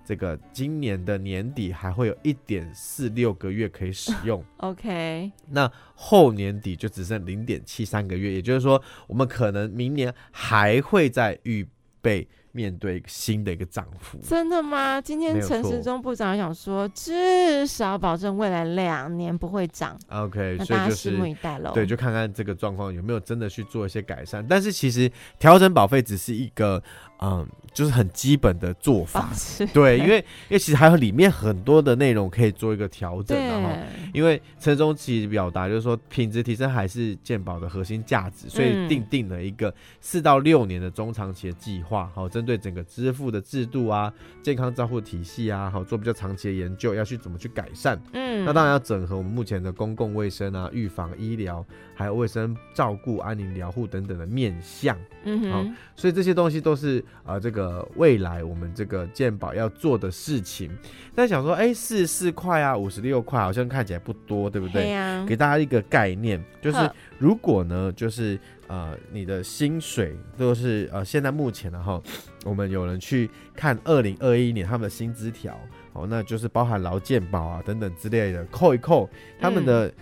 这个今年的年底还会有一点四六个月可以使用。*laughs*
OK，
那后年底就只剩零点七三个月，也就是说，我们可能明年还会再预备。面对新的一个涨幅。
真的吗？今天陈时中部长想说，至少保证未来两年不会涨。
OK，所以就是
拭目以待喽。
对，就看看这个状况有没有真的去做一些改善。但是其实调整保费只是一个。嗯，就是很基本的做法，对，因为因为其实还有里面很多的内容可以做一个调整，然后因为陈时中其实表达就是说品质提升还是健保的核心价值，所以定定了一个四到六年的中长期的计划，好，针对整个支付的制度啊、健康照护体系啊，好做比较长期的研究，要去怎么去改善，嗯，那当然要整合我们目前的公共卫生啊、预防医疗，还有卫生照顾、安宁疗护等等的面向，嗯，好，所以这些东西都是。啊、呃，这个未来我们这个健保要做的事情，但想说，哎，四十四块啊，五十六块，好像看起来不多，对不对？啊、给大家一个概念，就是如果呢，就是呃，你的薪水都是呃，现在目前的哈，我们有人去看二零二一年他们的薪资条，哦，那就是包含劳健保啊等等之类的，扣一扣，他们的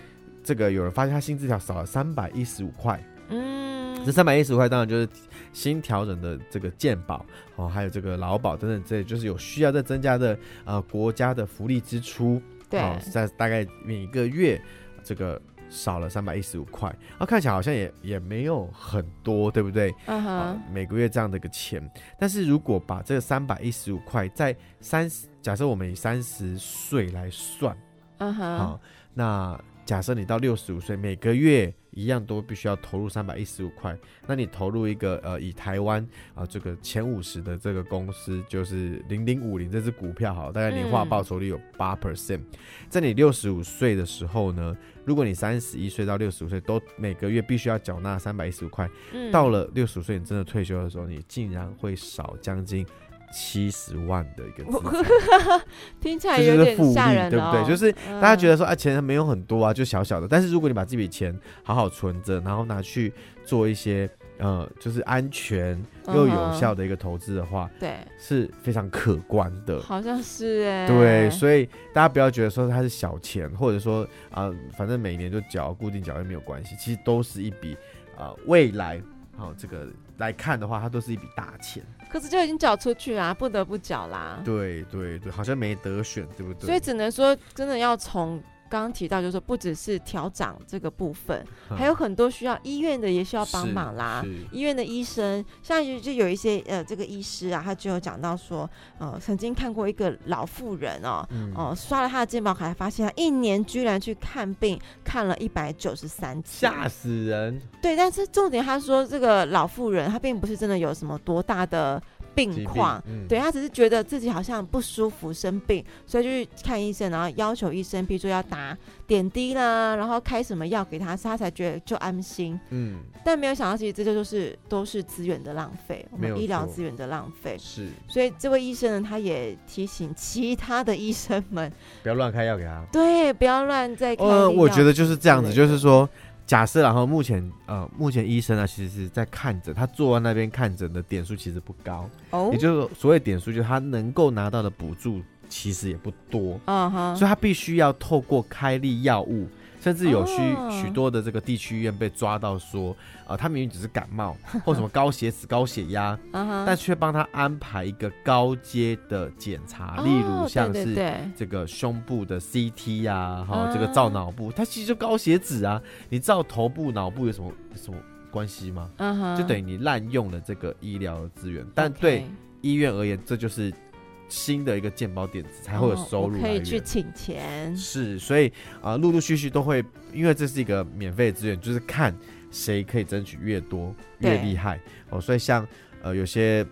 这个有人发现他薪资条少了三百一十五块，嗯，这三百一十五块当然就是。新调整的这个健保哦，还有这个劳保等等，这就是有需要再增加的呃国家的福利支出，对，在大概每个月这个少了三百一十五块，啊，看起来好像也也没有很多，对不对？嗯哼、呃，每个月这样的一个钱，但是如果把这个三百一十五块在三十，假设我们以三十岁来算，嗯哼，好，那。假设你到六十五岁，每个月一样都必须要投入三百一十五块，那你投入一个呃，以台湾啊、呃、这个前五十的这个公司，就是零零五零这支股票好，大概年化报酬率有八 percent，在你六十五岁的时候呢，如果你三十一岁到六十五岁都每个月必须要缴纳三百一十五块，嗯、到了六十五岁你真的退休的时候，你竟然会少将近。七十万的一个资产，*laughs*
听起来有点吓人，
对不对？就是大家觉得说啊，钱没有很多啊，就小小的。但是如果你把这笔钱好好存着，然后拿去做一些呃，就是安全又有效的一个投资的话，对，是非常可观的。
好像是哎，
对，所以大家不要觉得说它是小钱，或者说啊，反正每年就缴固定缴又没有关系，其实都是一笔啊，未来好这个来看的话，它都是一笔大钱。
可是就已经缴出去啦，不得不缴啦。
对对对，好像没得选，对不对？
所以只能说，真的要从。刚刚提到，就是说不只是调涨这个部分，*laughs* 还有很多需要医院的也需要帮忙啦。医院的医生，像就有一些呃，这个医师啊，他就有讲到说，呃，曾经看过一个老妇人哦，哦、嗯，刷了他的健保卡，发现他一年居然去看病看了一百九十三次，
吓死人。
对，但是重点他说，这个老妇人她并不是真的有什么多大的。病况，嗯、对，他只是觉得自己好像不舒服，生病，所以就去看医生，然后要求医生，比如说要打点滴啦，然后开什么药给他，他才觉得就安心。嗯，但没有想到，其实这就都是都是资源的浪费，我们医疗资源的浪费。是，所以这位医生呢，他也提醒其他的医生们，
不要乱开药给他。
对，不要乱再开。
呃，我觉得就是这样子，就是说。假设，然后目前呃，目前医生呢，其实是在看诊，他坐在那边看诊的点数其实不高，哦，也就是所谓点数，就是他能够拿到的补助其实也不多，嗯哼，所以他必须要透过开立药物。甚至有许许多的这个地区医院被抓到说，啊、呃，他明明只是感冒 *laughs* 或什么高血脂、高血压，但却帮他安排一个高阶的检查，例如像是这个胸部的 CT 呀、啊，哈，这个照脑部，他其实就高血脂啊，你照头部、脑部有什么有什么关系吗？就等于你滥用了这个医疗的资源，但对医院而言，这就是。新的一个鉴宝点子才会有收入，
可以去请钱。
是，所以啊，陆陆续续都会，因为这是一个免费的资源，就是看谁可以争取越多越厉害哦。所以像呃有些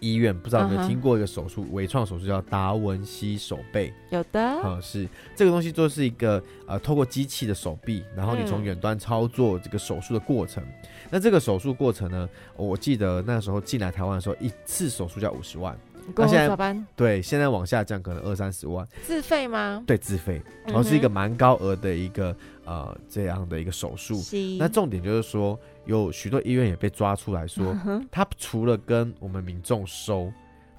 医院不知道有没有听过一个手术，微创手术叫达文西手背。
有的。
啊，是这个东西就是一个呃透过机器的手臂，然后你从远端操作这个手术的过程。那这个手术过程呢，我记得那时候进来台湾的时候，一次手术要五十万。
那现在
对，现在往下降可能二三十万，
自费吗？
对，自费，然后是一个蛮高额的一个呃这样的一个手术。那重点就是说，有许多医院也被抓出来说，他除了跟我们民众收。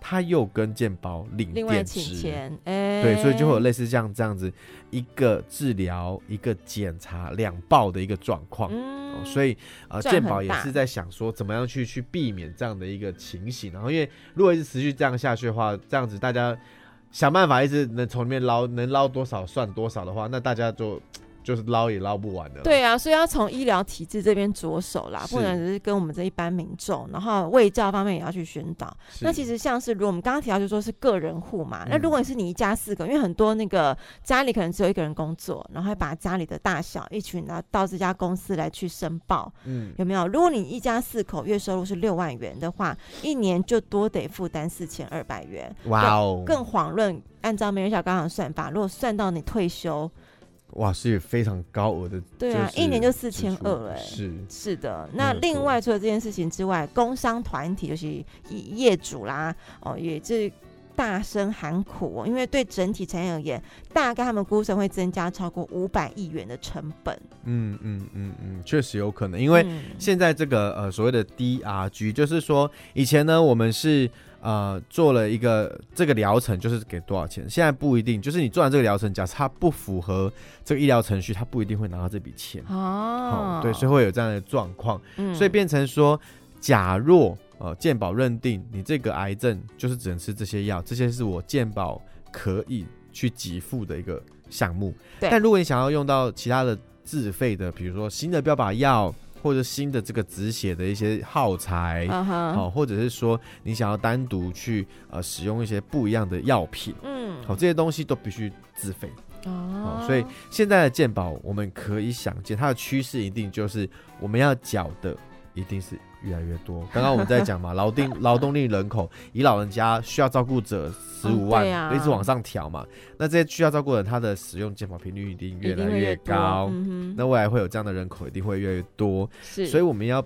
他又跟健保
领
电池，
钱，哎，
对，所以就会有类似这样这样子一个治疗一个检查两报的一个状况。嗯，哦、所以呃，健保也是在想说怎么样去去避免这样的一个情形。然后，因为如果一直持续这样下去的话，这样子大家想办法一直能从里面捞，能捞多少算多少的话，那大家就。就是捞也捞不完的。
对啊，所以要从医疗体制这边着手啦，不能只是跟我们这一般民众，然后卫教方面也要去宣导。那其实像是如果我们刚刚提到，就说是个人户嘛，嗯、那如果你是你一家四个，因为很多那个家里可能只有一个人工作，然后会把家里的大小一群然后到这家公司来去申报，嗯，有没有？如果你一家四口月收入是六万元的话，一年就多得负担四千二百元。哇哦！更遑论按照梅元晓刚刚的算法，如果算到你退休。
哇，是非常高额的，
对啊，一年就四千二，哎，是是的。那另外除了这件事情之外，工商团体就是业主啦，哦，也是大声喊苦哦，因为对整体产业而言，大概他们估算会增加超过五百亿元的成本。
嗯嗯嗯嗯，确实有可能，因为现在这个呃所谓的 DRG，就是说以前呢，我们是。呃，做了一个这个疗程，就是给多少钱？现在不一定，就是你做完这个疗程，假设它不符合这个医疗程序，它不一定会拿到这笔钱。哦，对，所以会有这样的状况。嗯，所以变成说，假若呃健保认定你这个癌症就是只能吃这些药，这些是我健保可以去给付的一个项目。但如果你想要用到其他的自费的，比如说新的标靶药。或者新的这个止血的一些耗材，好、uh huh. 或者是说你想要单独去呃使用一些不一样的药品，嗯，好，这些东西都必须自费，哦、uh 所以现在的健保我们可以想见，它的趋势一定就是我们要缴的一定是。越来越多。刚刚我们在讲嘛，*laughs* 劳定劳动力人口，以老人家需要照顾者十五万，一直往上调嘛。那这些需要照顾的人，他的使用健保频率一定越来越高。越越那未来会有这样的人口，一定会越来越多。是，所以我们要。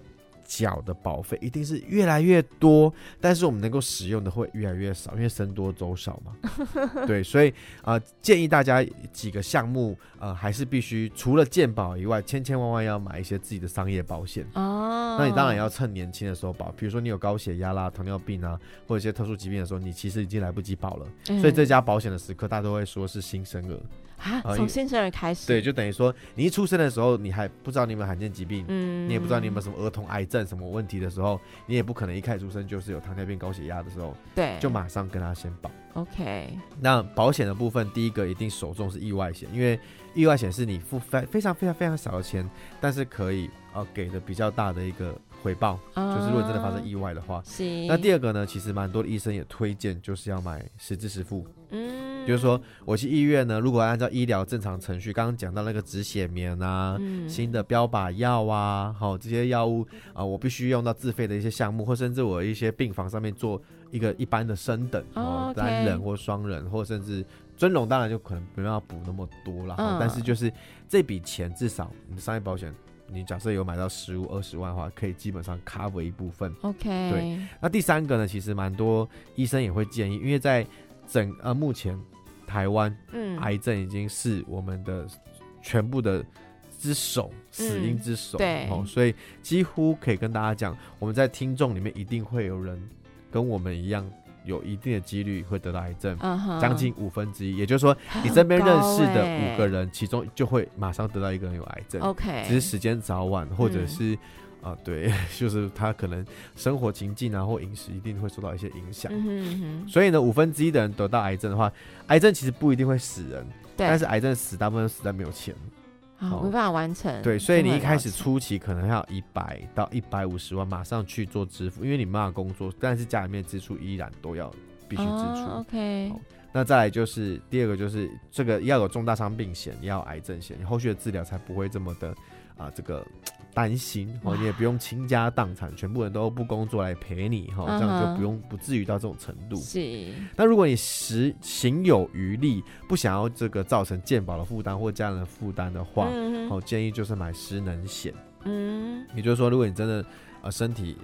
缴的保费一定是越来越多，但是我们能够使用的会越来越少，因为僧多粥少嘛。*laughs* 对，所以啊、呃，建议大家几个项目，呃，还是必须除了健保以外，千千万万要买一些自己的商业保险。哦，那你当然要趁年轻的时候保，比如说你有高血压啦、糖尿病啊，或者一些特殊疾病的时候，你其实已经来不及保了。嗯、所以这家保险的时刻，大家都会说是新生儿。
啊，从新生儿开始，
对，就等于说你一出生的时候，你还不知道你有没有罕见疾病，嗯，你也不知道你有没有什么儿童癌症什么问题的时候，你也不可能一开始出生就是有糖尿病、高血压的时候，对，就马上跟他先保。OK，那保险的部分，第一个一定首重是意外险，因为意外险是你付非非常非常非常少的钱，但是可以呃给的比较大的一个回报，啊、就是如果真的发生意外的话，是。那第二个呢，其实蛮多的医生也推荐就是要买实支实付，嗯。就是说，我去医院呢，如果按照医疗正常程序，刚刚讲到那个止血棉啊，嗯、新的标靶药啊，好这些药物啊、呃，我必须用到自费的一些项目，或甚至我一些病房上面做一个一般的升等，哦，单人或双人，或甚至尊荣，当然就可能没办法补那么多了。嗯、但是就是这笔钱，至少你的商业保险，你假设有买到十五二十万的话，可以基本上 cover 一部分。OK，对。那第三个呢，其实蛮多医生也会建议，因为在整呃目前。台湾，嗯，癌症已经是我们的全部的之首，死因之首，对，哦，所以几乎可以跟大家讲，我们在听众里面一定会有人跟我们一样，有一定的几率会得到癌症，将近五分之一，也就是说，你身边认识的五个人，其中就会马上得到一个人有癌症，OK，只是时间早晚，或者是。啊，对，*laughs* 就是他可能生活情境啊，或饮食一定会受到一些影响。嗯哼嗯哼，所以呢，五分之一的人得到癌症的话，癌症其实不一定会死人，但是癌症死大部分死在没有钱，
啊，没办法完成。
对，所以你一开始初期可能要一百到一百五十万马上去做支付，因为你没办法工作，但是家里面支出依然都要必须支出。哦、OK，那再来就是第二个就是这个要有重大伤病险，要有癌症险，你后续的治疗才不会这么的啊这个。担心哦，你也不用倾家荡产，全部人都不工作来陪你哈，这样就不用不至于到这种程度。是。那如果你实行有余力，不想要这个造成健保的负担或家人的负担的话，好建议就是买失能险。嗯，也就是说，如果你真的呃身体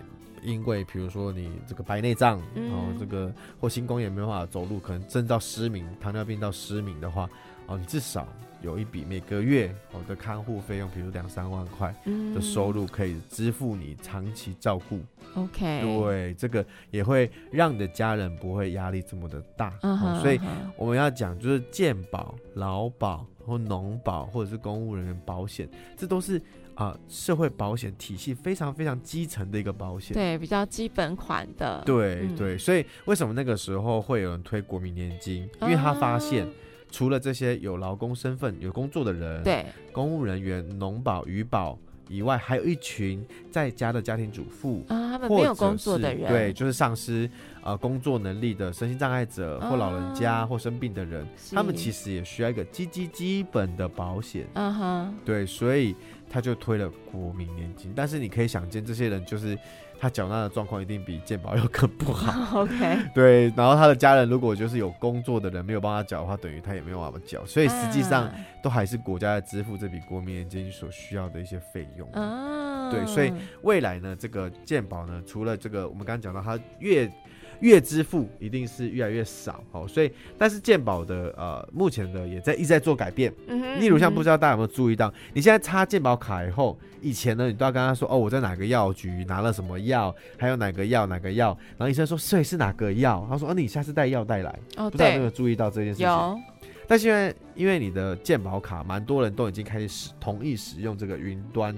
因为比如说你这个白内障，然后这个或心功也没办法走路，可能真到失明，糖尿病到失明的话。哦，你至少有一笔每个月我的看护费用，比如两三万块的收入，可以支付你长期照顾。
OK，
对，这个也会让你的家人不会压力这么的大。Uh -huh, 哦、所以我们要讲，就是健保、劳保或农保或者是公务人员保险，这都是啊、呃、社会保险体系非常非常基层的一个保险。
对，比较基本款的。
对、嗯、对，所以为什么那个时候会有人推国民年金？因为他发现，除了这些有劳工身份、有工作的人，对，公务人员、农保、渔保。以外，还有一群在家的家庭主妇
啊，他们没有工作的人，
对，就是丧失呃工作能力的身心障碍者或老人家、啊、或生病的人，他们其实也需要一个基基基本的保险。嗯哼，对，所以他就推了国民年金。但是你可以想见，这些人就是。他缴纳的状况一定比健保要更不好。*laughs* OK，对，然后他的家人如果就是有工作的人没有帮他缴的话，等于他也没有办法缴，所以实际上都还是国家在支付这笔国民年金所需要的一些费用。啊，对，所以未来呢，这个健保呢，除了这个我们刚刚讲到，他越月支付一定是越来越少，哦，所以但是健保的呃，目前的也在一直在做改变。嗯，例如像不知道大家有没有注意到，你现在插健保卡以后，以前呢你都要跟他说哦，我在哪个药局拿了什么药，还有哪个药哪个药，然后医生说这是哪个药，他说哦，你下次带药带来。哦，不知道有没有注意到这件事情？有。但现在因为你的健保卡，蛮多人都已经开始使同意使用这个云端。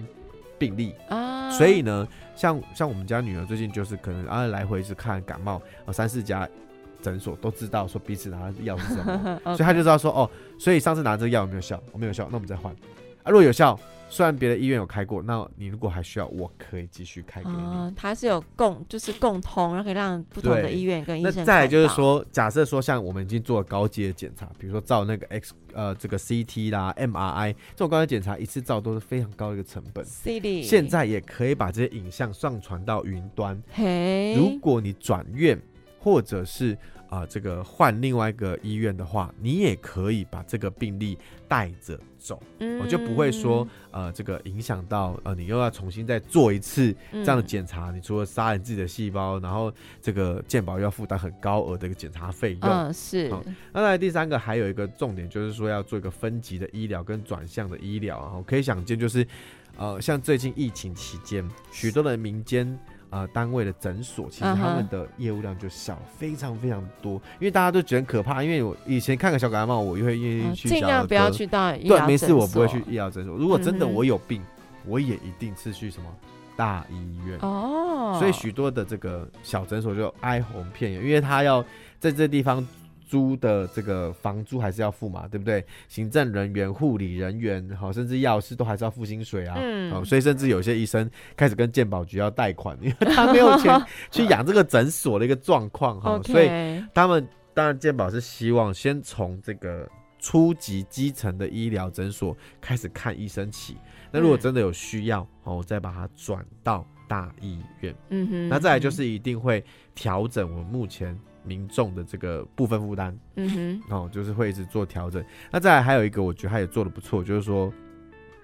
病例啊，所以呢，像像我们家女儿最近就是可能啊来回是看感冒，呃三四家诊所都知道说彼此拿的药是什么. *laughs* 所以他就知道说哦，所以上次拿这个药有没有效？我没有效，那我们再换。啊，如果有效。虽然别的医院有开过，那你如果还需要，我可以继续开给你。
嗯，它是有共，就是共通，然后可以让不同的医院跟医生。
那再来就是说，假设说像我们已经做了高阶的检查，比如说照那个 X 呃这个 CT 啦、MRI 这种高阶检查，一次照都是非常高的一个成本。CD 现在也可以把这些影像上传到云端。嘿，如果你转院或者是。啊、呃，这个换另外一个医院的话，你也可以把这个病例带着走，我、嗯、就不会说呃，这个影响到呃，你又要重新再做一次这样的检查。嗯、你除了杀你自己的细胞，然后这个健保又要负担很高额的一个检查费用。嗯，是。好，那来第三个还有一个重点就是说要做一个分级的医疗跟转向的医疗啊，可以想见就是呃，像最近疫情期间，许多的民间。呃，单位的诊所其实他们的业务量就小，非常非常多，因为大家都觉得很可怕。因为我以前看个小感冒，我就会愿意去。尽量
不要去大医疗诊
所。对，没事，我不会去医疗诊所。如果真的我有病，嗯，我也一定是去什么大医院。哦。所以许多的这个小诊所就哀鸿遍野，因为他要在这地方。租的这个房租还是要付嘛，对不对？行政人员、护理人员，好，甚至药师都还是要付薪水啊。嗯，好，所以甚至有些医生开始跟健保局要贷款，因为 *laughs* 他没有钱去养这个诊所的一个状况哈。所以他们当然健保是希望先从这个初级基层的医疗诊所开始看医生起。那如果真的有需要，好，我再把它转到大医院。嗯哼，那再来就是一定会调整我们目前。民众的这个部分负担，嗯哼，哦，就是会一直做调整。那再来还有一个，我觉得他也做的不错，就是说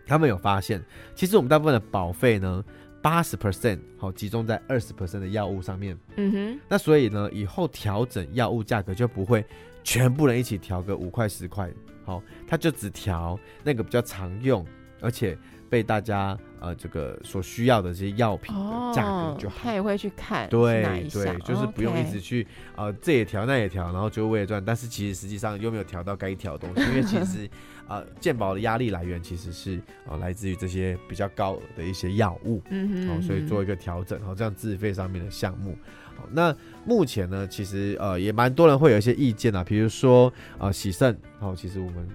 他们有发现，其实我们大部分的保费呢，八十 percent 好集中在二十 percent 的药物上面，嗯哼。那所以呢，以后调整药物价格就不会全部人一起调个五块十块，好，他就只调那个比较常用，而且。被大家呃这个所需要的这些药品的价格就好，
他也会去看，
对对，就是不用一直去呃这也调那也调，然后就为了赚，但是其实实际上又没有调到该调的东西，因为其实 *laughs* 呃健保的压力来源其实是呃来自于这些比较高额的一些药物，嗯哼，所以做一个调整，好，这样自费上面的项目，好，那目前呢，其实呃也蛮多人会有一些意见啊，比如说呃洗肾，好，其实我们。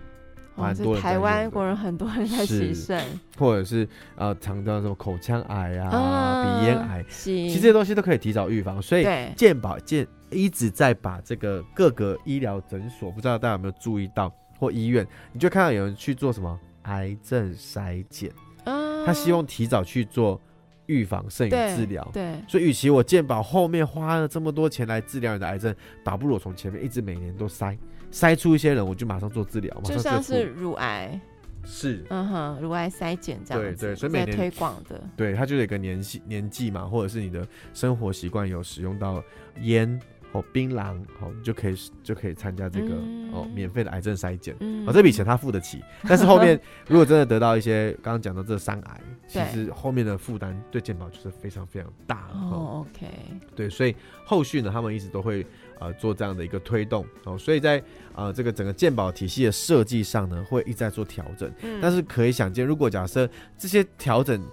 蛮多
台湾国人很多人在洗肾，
或者是呃，常到什么口腔癌啊、啊鼻咽癌，其实这些东西都可以提早预防。所以健保健一直在把这个各个医疗诊所，不知道大家有没有注意到，或医院，你就看到有人去做什么癌症筛检，啊，他希望提早去做预防胜于治疗。对，所以与其我健保后面花了这么多钱来治疗你的癌症，倒不如我从前面一直每年都筛。筛出一些人，我就马上做治疗，马上就
像是乳癌，
是，
嗯哼，乳癌筛检这样子，
对对，所以每年
推广的，
对，它就有一个年纪年纪嘛，或者是你的生活习惯有使用到烟哦，槟榔，哦，你就可以就可以参加这个、嗯、哦免费的癌症筛检。
嗯，
哦，这笔钱他付得起，但是后面 *laughs* 如果真的得到一些刚刚讲到这三癌，其实后面的负担对健保就是非常非常大。
哦，OK，
对，所以后续呢，他们一直都会呃做这样的一个推动。哦，所以在呃这个整个健保体系的设计上呢，会一再做调整。嗯，但是可以想见，如果假设这些调整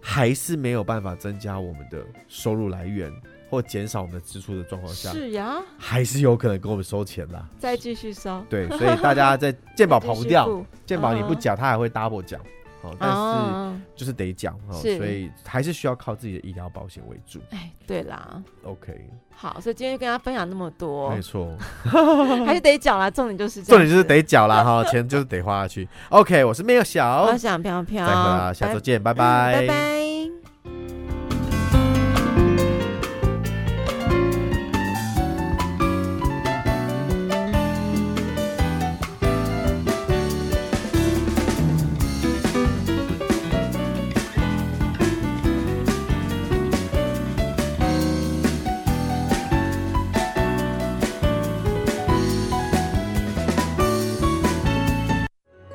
还是没有办法增加我们的收入来源。或减少我们的支出的状况下，
是呀，
还是有可能跟我们收钱啦。
再继续收，
对，所以大家在健保跑不掉，*laughs* 健保你不缴，他还会 double 缴，哦，但是就是得缴，哦，所以还是需要靠自己的医疗保险为主。
哎，对啦
，OK，
好，所以今天就跟大家分享那么多，
没错，*laughs*
还是得缴啦，重点就是
重点就是得缴啦，哈，钱就是得花下去。OK，我是没有小，
我想飘飘，
再会啦，下周见，拜拜，
拜拜。